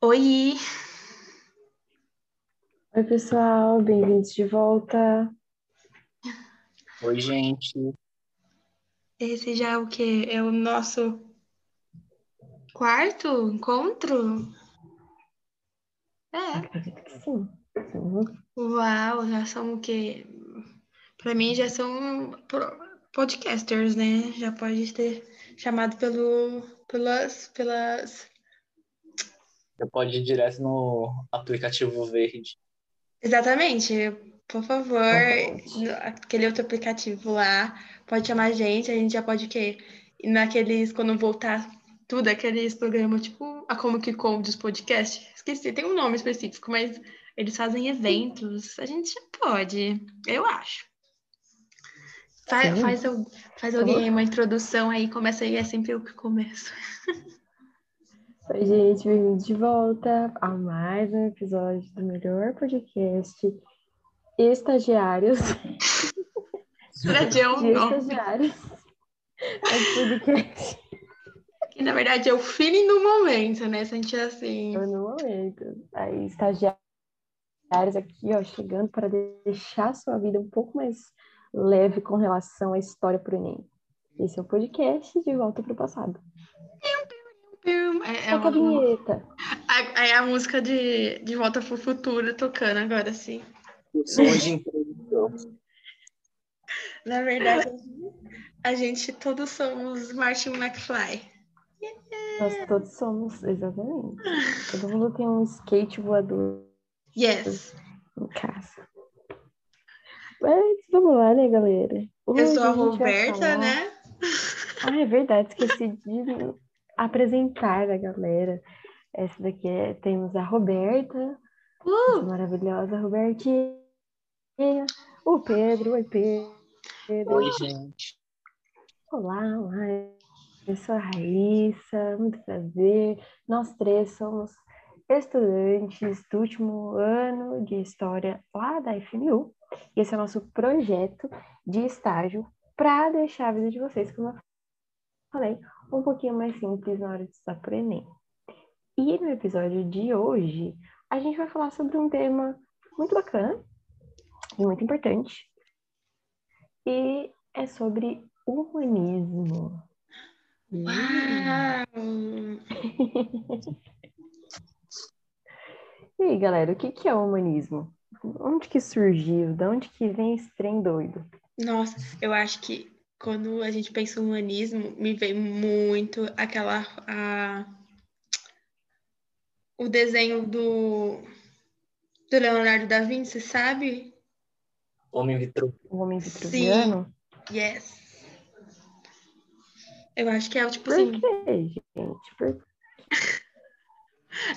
Oi! Oi, pessoal, bem-vindos de volta. Oi, gente. Esse já é o quê? É o nosso quarto encontro? É. Acredito que sim. Uhum. Uau, já são o quê? Pra mim já são podcasters, né? Já pode ter chamado pelo, pelas, pelas... Você pode ir direto no aplicativo verde. Exatamente. Por favor, aquele outro aplicativo lá, pode chamar a gente, a gente já pode o quê? Naqueles, quando voltar tudo, aqueles programas tipo a Como Que Com dos podcasts. Esqueci, tem um nome específico, mas eles fazem eventos. A gente já pode, eu acho. Faz, faz, faz alguém uma introdução aí, começa aí, é sempre eu que começo. Oi, gente, bem-vindos de volta a mais um episódio do melhor podcast Estagiários. Verdade, é um De nome, estagiários. É podcast que na verdade é o feeling do momento, né? Se a gente é assim. no momento. Aí, estagiários aqui, ó, chegando para deixar a sua vida um pouco mais leve com relação à história pro Enem. Esse é o podcast de volta pro passado. É, é uma- vinheta. A- Aí a música de, de Volta pro Futuro tocando agora, sim. Som de introdução. Na verdade, a gente todos somos Martin McFly. Nós todos somos, exatamente. Todo mundo tem um skate voador Yes. em casa. Mas vamos lá, né, galera? Hoje Eu sou a Roberta, né? Ah, é verdade, esqueci de apresentar a galera. Essa daqui é, temos a Roberta, Uh, maravilhosa Robertinha. O Pedro, oi Pedro. Oi, gente. Olá, olá. Eu sou a Raíssa, muito prazer. Nós três somos estudantes do último ano de História lá da FMU. E esse é o nosso projeto de estágio para deixar a vida de vocês, como eu falei, um pouquinho mais simples na hora de estudar para o Enem. E no episódio de hoje, a gente vai falar sobre um tema muito bacana e muito importante. E é sobre humanismo. uau! E aí, galera, o que que é o humanismo? Onde que surgiu? De onde que vem esse trem doido? Nossa, eu acho que quando a gente pensa em humanismo, me vem muito aquela. A... O desenho do, do Leonardo da Vinci, sabe? Homem Vitru. O homem vitruviano? Yes. Eu acho que é tipo Por assim. quê, gente? Por...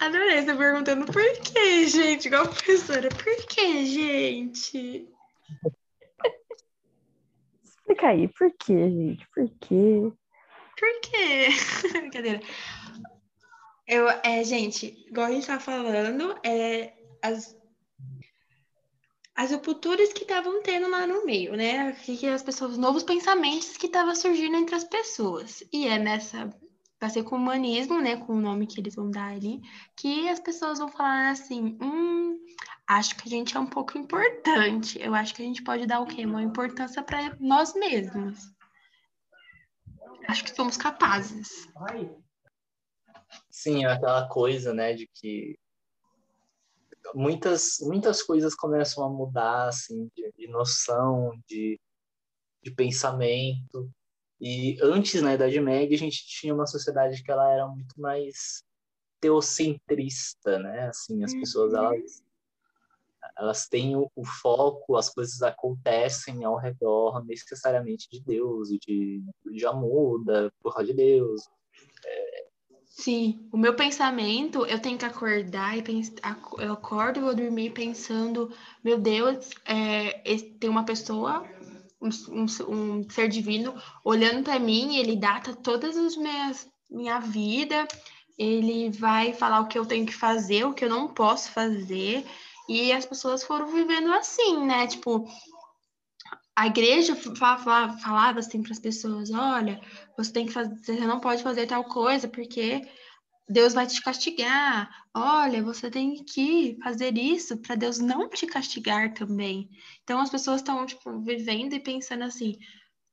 Adorei você perguntando por quê, gente? Igual a professora. Por quê, gente? Explica aí, por quê, gente? Por quê? Por quê? Brincadeira. Eu, é, gente, igual a gente tá falando, é, as, as rupturas que estavam tendo lá no meio, né? Que, as pessoas, os novos pensamentos que estavam surgindo entre as pessoas. E é nessa, vai ser com humanismo, né? Com o nome que eles vão dar ali, que as pessoas vão falar assim, hum, acho que a gente é um pouco importante. Eu acho que a gente pode dar o quê? Uma importância para nós mesmos. Acho que somos capazes. Sim, é aquela coisa, né, de que muitas, muitas coisas começam a mudar, assim, de, de noção, de, de pensamento. E antes, na Idade Média, a gente tinha uma sociedade que ela era muito mais teocentrista, né? Assim, as pessoas, Uhum. elas, elas têm o, o foco, as coisas acontecem ao redor necessariamente de Deus, e de, já muda por causa de Deus. Sim, o meu pensamento, eu tenho que acordar e pensar, eu acordo e vou dormir pensando, meu Deus, é, tem uma pessoa, um, um- ser divino, olhando para mim, ele data todas as minhas minha vida, ele vai falar o que eu tenho que fazer, o que eu não posso fazer, e as pessoas foram vivendo assim, né? Tipo, a igreja fa- fa- falava assim para as pessoas: olha, você tem que fazer, você não pode fazer tal coisa porque Deus vai te castigar. Olha, você tem que fazer isso para Deus não te castigar também. Então as pessoas estão tipo vivendo e pensando assim,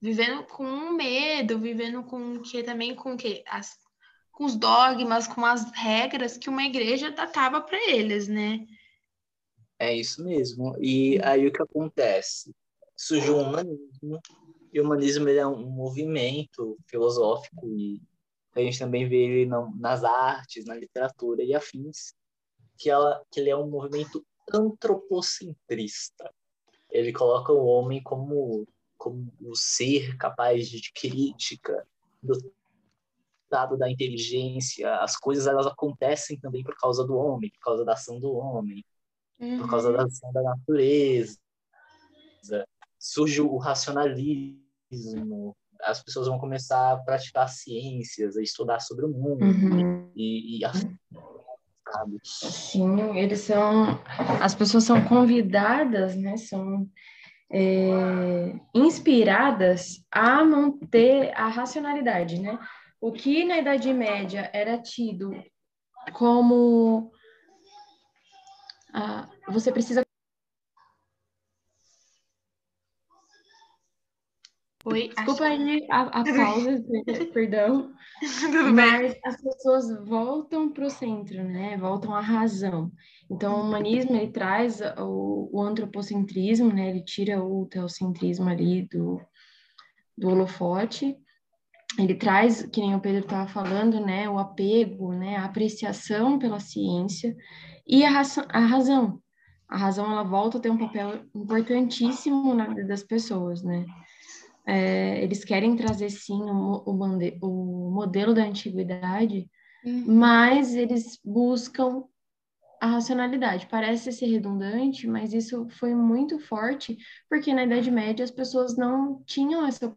vivendo com medo, vivendo com que também com que as com os dogmas, com as regras que uma igreja datava para eles, né? É isso mesmo. E aí o que acontece? Surgiu o humanismo, e o humanismo é um movimento filosófico e a gente também vê ele nas artes, na literatura e afins, que, ela, que ele é um movimento antropocentrista. Ele coloca o homem como, como o ser capaz de crítica, dotado da inteligência. As coisas elas acontecem também por causa do homem, por causa da ação do homem, uhum. por causa da ação da natureza. Surge o racionalismo, as pessoas vão começar a praticar ciências, a estudar sobre o mundo uhum. e, e a... Sim, eles são, as pessoas são convidadas, né? São é, inspiradas a manter a racionalidade, né? O que na Idade Média era tido como ah, você precisa Oi, Desculpa aí a, a pausa, perdão. mas as pessoas voltam para o centro, né? Voltam à razão. Então, o humanismo, ele traz o, o antropocentrismo, né? Ele tira o teocentrismo ali do, do holofote. Ele traz, que nem o Pedro estava falando, né? O apego, né? A apreciação pela ciência e a, raça, a razão. A razão, ela volta a ter um papel importantíssimo na vida das pessoas, né? É, eles querem trazer sim o, o, o modelo da antiguidade, uhum. mas eles buscam a racionalidade. Parece ser redundante, mas isso foi muito forte, porque na Idade Média as pessoas não tinham essa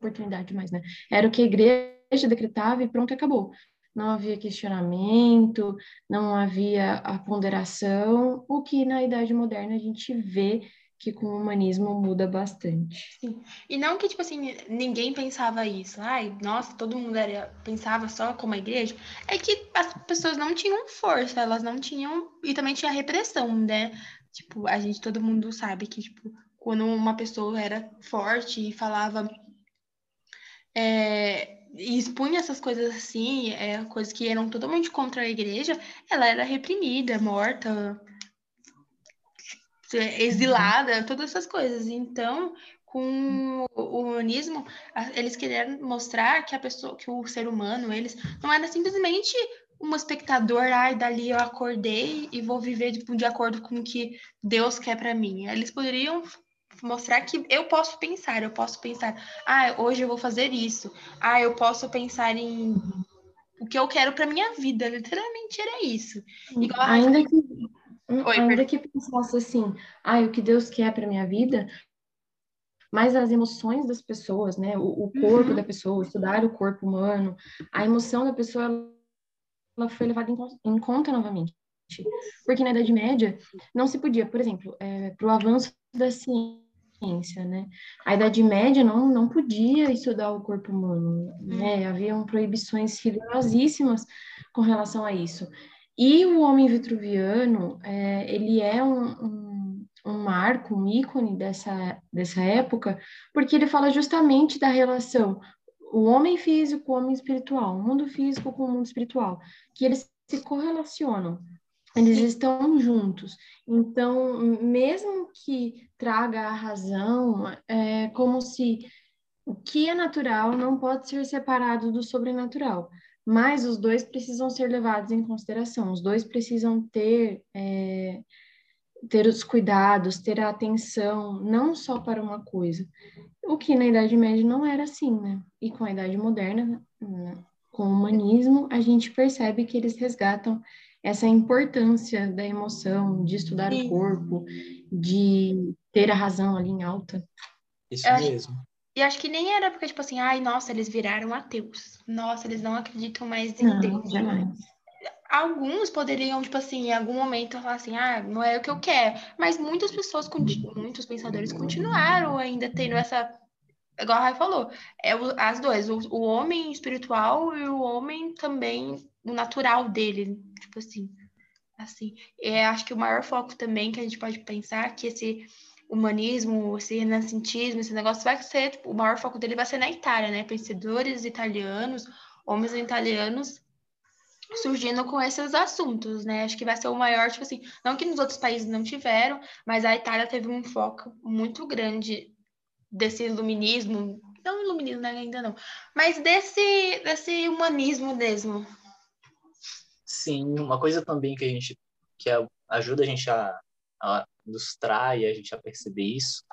oportunidade mais, né? Era o que a igreja decretava e pronto, acabou. Não havia questionamento, não havia a ponderação, o que na Idade Moderna a gente vê que com o humanismo muda bastante. Sim. E não que, tipo assim, ninguém pensava isso. Ai, nossa, todo mundo era, pensava só como a igreja. É que as pessoas não tinham força, elas não tinham. E também tinha repressão, né? Tipo, a gente, todo mundo sabe que, tipo, quando uma pessoa era forte e falava. É, e expunha essas coisas assim, é, coisas que eram totalmente contra a igreja, ela era reprimida, morta, exilada, todas essas coisas. Então, com o humanismo, eles queriam mostrar que a pessoa, que o ser humano, eles não era simplesmente um espectador, ai, dali eu acordei e vou viver de, de acordo com o que Deus quer para mim. Eles poderiam mostrar que eu posso pensar, eu posso pensar, ah, hoje eu vou fazer isso. Ah, eu posso pensar em o que eu quero para minha vida, literalmente era isso. Igual Ainda que Oi, ainda que pensasse assim, ah, o que Deus quer para minha vida, mas as emoções das pessoas, né? O, o corpo uhum. da pessoa, estudar o corpo humano, a emoção da pessoa, ela foi levada em, em conta novamente. Porque na Idade Média não se podia, por exemplo, é, para o avanço da ciência, né? A Idade Média não, não podia estudar o corpo humano, né? Uhum. Haviam proibições rigorosíssimas com relação a isso. E o homem vitruviano, é, ele é um, um, um, marco, um ícone dessa, dessa época, porque ele fala justamente da relação o homem físico com o homem espiritual, o mundo físico com o mundo espiritual, que eles se correlacionam, eles estão juntos. Então, mesmo que traga a razão, é como se o que é natural não pode ser separado do sobrenatural mas os dois precisam ser levados em consideração, os dois precisam ter, é, ter os cuidados, ter a atenção, não só para uma coisa. O que na Idade Média não era assim, né? E com a Idade Moderna, né? com o humanismo, a gente percebe que eles resgatam essa importância da emoção, de estudar Sim. o corpo, de ter a razão ali em alta. Isso mesmo. E acho que nem era porque, tipo assim, ai, nossa, eles viraram ateus. Nossa, eles não acreditam mais em não, Deus. Jamais. Alguns poderiam, tipo assim, em algum momento falar assim, ah, não é o que eu quero. Mas muitas pessoas, muitos pensadores continuaram ainda tendo essa igual a Rai falou, é as duas, o, o homem espiritual e o homem também, o natural dele, tipo assim. Assim, é, acho que o maior foco também que a gente pode pensar que esse humanismo, esse renascentismo, esse negócio vai ser, tipo, o maior foco dele vai ser na Itália, né? Pensadores italianos, homens italianos surgindo com esses assuntos, né? Acho que vai ser o maior, tipo assim, não que nos outros países não tiveram, mas a Itália teve um foco muito grande desse iluminismo, não iluminismo né, ainda não, mas desse, desse humanismo mesmo. Sim, uma coisa também que a gente, que ajuda a gente a, a ilustrar e a gente a perceber isso,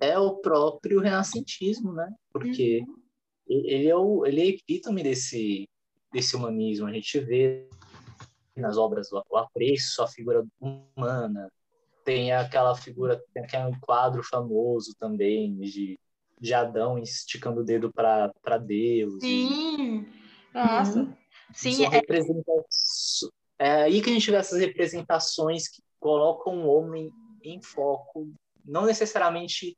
é o próprio renascentismo, né? Porque uhum. ele é o ele é epítome desse desse humanismo. A gente vê nas obras o apreço a figura humana. Tem aquela figura, tem aquele quadro famoso também de, de Adão esticando o dedo para Deus. Sim, e... nossa. Uhum. Sim, é... é aí que a gente vê essas representações que colocam o homem em foco. Não necessariamente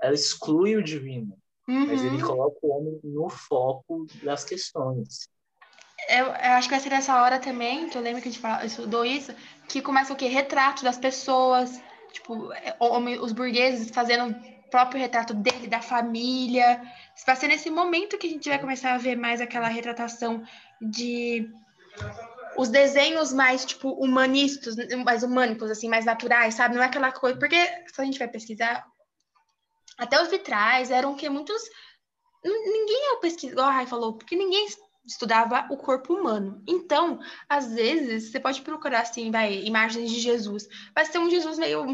ela exclui o divino, uhum. mas ele uhum. coloca o homem no foco das questões eu, eu, acho que vai ser nessa hora também, que eu lembro que a gente fala, estudou isso, que começa o quê? Retrato das pessoas, tipo, é, os burgueses fazendo o próprio retrato dele, da família. Vai ser nesse momento que a gente vai começar a ver mais aquela retratação de os desenhos mais, tipo, humanistas, mais humânicos, assim, mais naturais, sabe? Não é aquela coisa. Porque se a gente vai pesquisar, até os vitrais eram que muitos. Ninguém é pesquisar, igual a Rai falou, porque ninguém estudava o corpo humano. Então, às vezes, você pode procurar assim, vai, imagens de Jesus. Vai ser um Jesus meio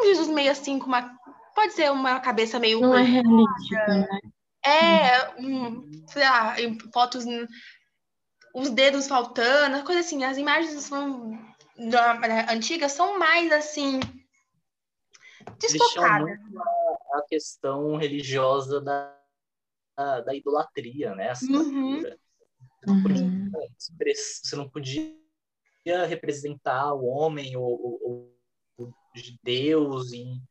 um Jesus meio assim com uma pode ser uma cabeça meio não é né? É, um, sei lá, fotos os dedos faltando, coisa assim. As imagens são da, da, antigas são mais assim desfocadas. A questão religiosa da da, da idolatria, né? Uhum. Não podia, uhum. você não podia representar o homem ou, ou, ou Deus em,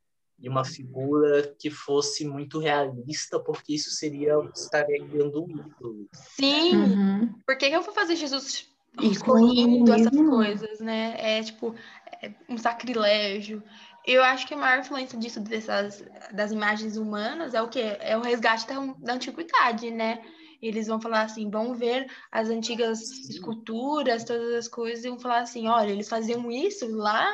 em, uma figura que fosse muito realista, porque isso seria estaria criando um ídolo. Sim. Uhum. Por que eu vou fazer Jesus escorrendo essas coisas, né? É tipo é um sacrilégio. Eu acho que a maior influência disso, dessas, das imagens humanas, é o quê? É o resgate da, da antiguidade, né? Eles vão falar assim, vão ver as antigas esculturas, todas as coisas, e vão falar assim, olha, eles faziam isso lá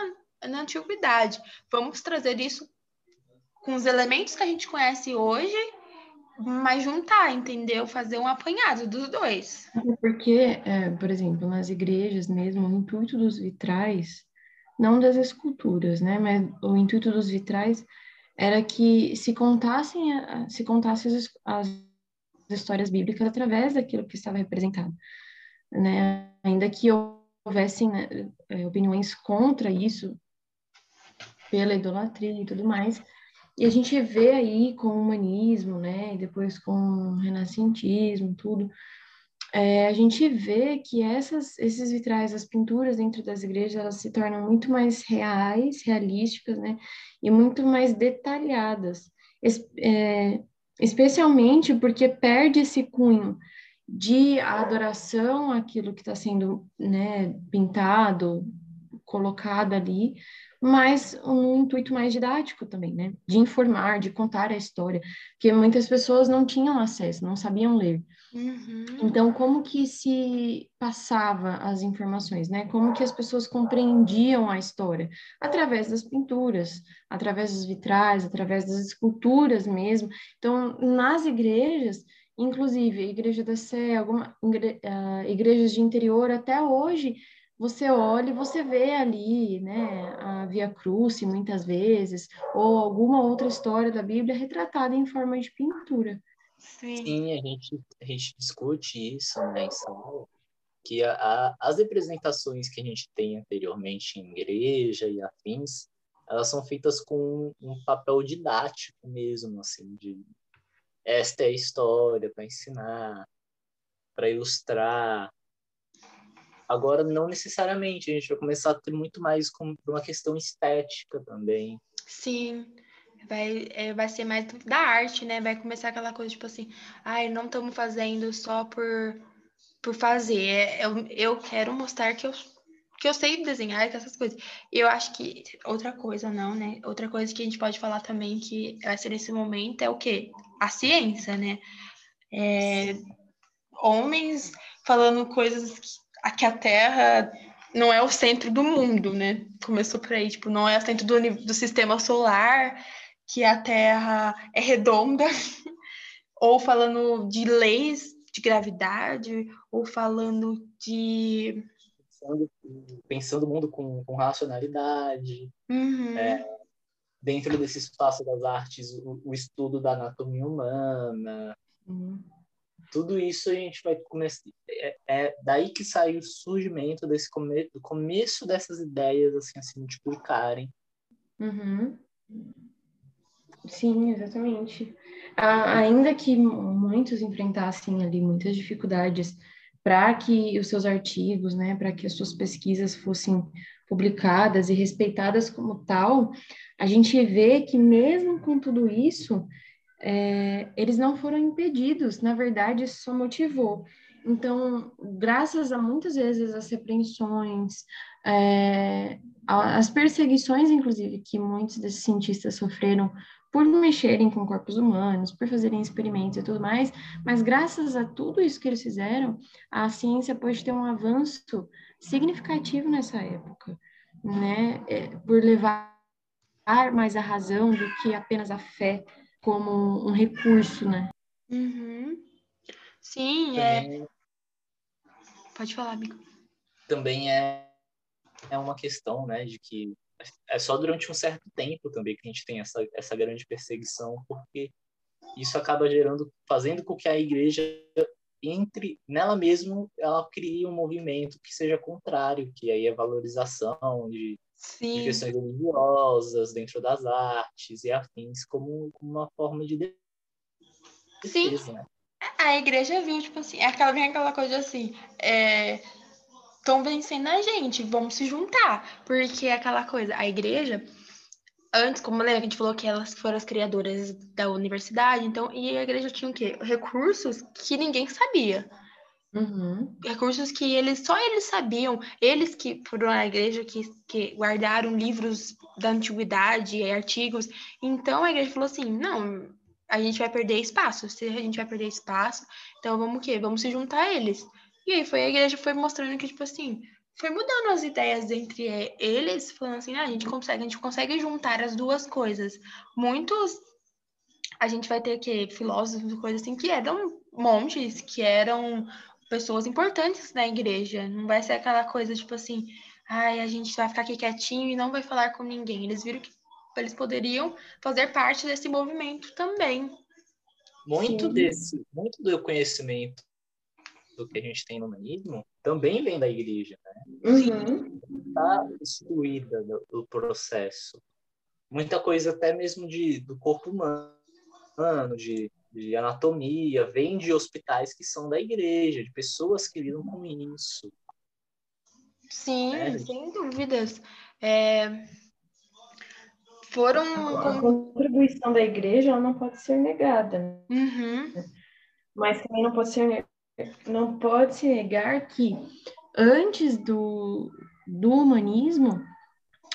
na antiguidade. Vamos trazer isso com os elementos que a gente conhece hoje, mas juntar, entendeu? Fazer um apanhado dos dois. Porque, é, por exemplo, nas igrejas mesmo, o intuito dos vitrais não das esculturas, né? Mas o intuito dos vitrais era que se contassem, se contassem as, as histórias bíblicas através daquilo que estava representado, né? Ainda que houvessem né, é, opiniões contra isso, pela idolatria e tudo mais, e a gente vê aí com o humanismo, né? E depois com o renascentismo, tudo, é, a gente vê que essas, esses vitrais, as pinturas dentro das igrejas, elas se tornam muito mais reais, realísticas, né? E muito mais detalhadas, es, é, especialmente porque perde esse cunho de adoração àquilo que está sendo né, pintado, colocado ali, mas um intuito mais didático também, né? De informar, de contar a história, porque muitas pessoas não tinham acesso, não sabiam ler. Uhum. Então, como que se passava as informações, né? Como que as pessoas compreendiam a história? Através das pinturas, através dos vitrais, através das esculturas mesmo. Então, nas igrejas, inclusive a Igreja da Sé, alguma, uh, igrejas de interior, até hoje, você olha e você vê ali, né, a Via Crucis muitas vezes, ou alguma outra história da Bíblia retratada em forma de pintura. Sim, Sim a, gente, a gente discute isso né, em São que a, a, as representações que a gente tem anteriormente em igreja e afins, elas são feitas com um papel didático mesmo, assim, de esta é a história para ensinar, para ilustrar. Agora, não necessariamente, a gente vai começar a ter muito mais como uma questão estética também. Sim. vai, é, vai ser mais da arte, né? Vai começar aquela coisa tipo assim, ai, não estamos fazendo só por, por fazer. É, eu, eu quero mostrar que eu, que eu sei desenhar, que essas coisas. Eu acho que outra coisa, não, né? Outra coisa que a gente pode falar também que vai ser nesse momento é o quê? A ciência, né? É, homens falando coisas que, que a Terra não é o centro do mundo, né? Começou por aí, tipo, não é o centro do, do sistema solar, que a Terra é redonda, ou falando de leis de gravidade, ou falando de. Pensando, pensando o mundo com, com racionalidade. Uhum. É, dentro desse espaço das artes, o, o estudo da anatomia humana. Uhum. Tudo isso a gente vai começar. É, é, daí que sai o surgimento desse come, do começo dessas ideias assim, a se multiplicarem. Uhum. Sim, exatamente. Ah, ainda que muitos enfrentassem ali muitas dificuldades para que os seus artigos, né, para que as suas pesquisas fossem publicadas e respeitadas como tal, a gente vê que mesmo com tudo isso, é, eles não foram impedidos, na verdade, isso só motivou. Então, graças a muitas vezes as repreensões, é, as perseguições, inclusive, que muitos desses cientistas sofreram por mexerem com corpos humanos, por fazerem experimentos e tudo mais, mas graças a tudo isso que eles fizeram, a ciência pode ter um avanço significativo nessa época, né? É, por levar mais a razão do que apenas a fé como um recurso, né? Uhum. Sim, é. Pode falar, amigo. Também é, é uma questão, né, de que é só durante um certo tempo também que a gente tem essa, essa grande perseguição, porque isso acaba gerando, fazendo com que a igreja entre nela mesma, ela crie um movimento que seja contrário, que aí é valorização de, de questões religiosas dentro das artes e afins como, como uma forma de defesa, Sim. Né? A igreja viu, tipo assim, aquela, vem aquela coisa assim, é, estão vencendo a gente, vamos se juntar. Porque é aquela coisa, a igreja, antes, como que a gente falou que elas foram as criadoras da universidade, então, e a igreja tinha o quê? Recursos que ninguém sabia. Uhum. Recursos que eles só eles sabiam, eles que foram a igreja que, que guardaram livros da antiguidade e artigos. Então a igreja falou assim: não, a gente vai perder espaço. Se a gente vai perder espaço, então vamos o quê? Vamos se juntar a eles. E aí foi a igreja foi mostrando que, tipo assim, foi mudando as ideias entre eles, falando assim, ah, a gente consegue, a gente consegue juntar as duas coisas. Muitos a gente vai ter que filósofos, coisas assim, que eram montes, que eram pessoas importantes na igreja. Não vai ser aquela coisa, tipo assim, ai, a gente vai ficar aqui quietinho e não vai falar com ninguém. Eles viram que eles poderiam fazer parte desse movimento também. Muito Sim. desse, muito do conhecimento do que a gente tem no humanismo também vem da igreja, né? Uhum. Está excluída do, do, processo. Muita coisa até mesmo de, do corpo humano, de, de anatomia, vem de hospitais que são da igreja, de pessoas que lidam com isso. Sim, é. sem dúvidas. É... Foram. A contribuição da igreja não pode ser negada. Uhum. Mas também não pode ser não pode se negar que antes do, do humanismo,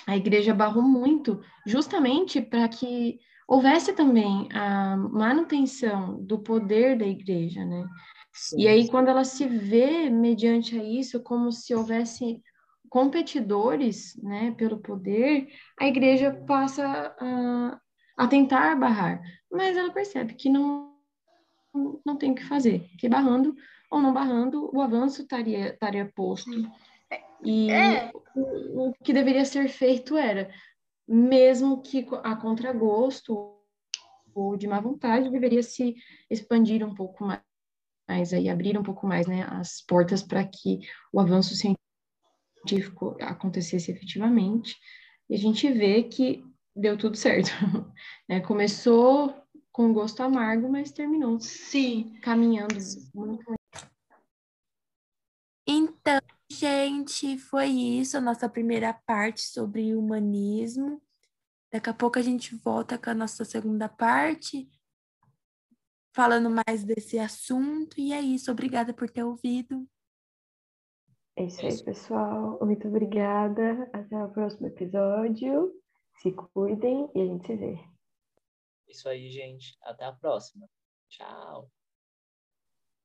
a igreja barrou muito, justamente para que houvesse também a manutenção do poder da igreja, né? Sim, e aí, quando ela se vê mediante a isso, como se houvesse competidores, né, pelo poder, a igreja passa a, a tentar barrar, mas ela percebe que não não tem o que fazer, que barrando ou não barrando, o avanço estaria, estaria posto. E é. o, o que deveria ser feito era, mesmo que a contragosto ou de má vontade, deveria se expandir um pouco mais, mais aí abrir um pouco mais né, as portas para que o avanço científico acontecesse efetivamente. E a gente vê que deu tudo certo. né? Começou com gosto amargo, mas terminou Sim. caminhando muito Então, gente, foi isso, a nossa primeira parte sobre humanismo. Daqui a pouco a gente volta com a nossa segunda parte, falando mais desse assunto. E é isso. Obrigada por ter ouvido. É isso aí, pessoal. Muito obrigada. Até o próximo episódio. Se cuidem e a gente se vê. Isso aí, gente. Até a próxima. Tchau.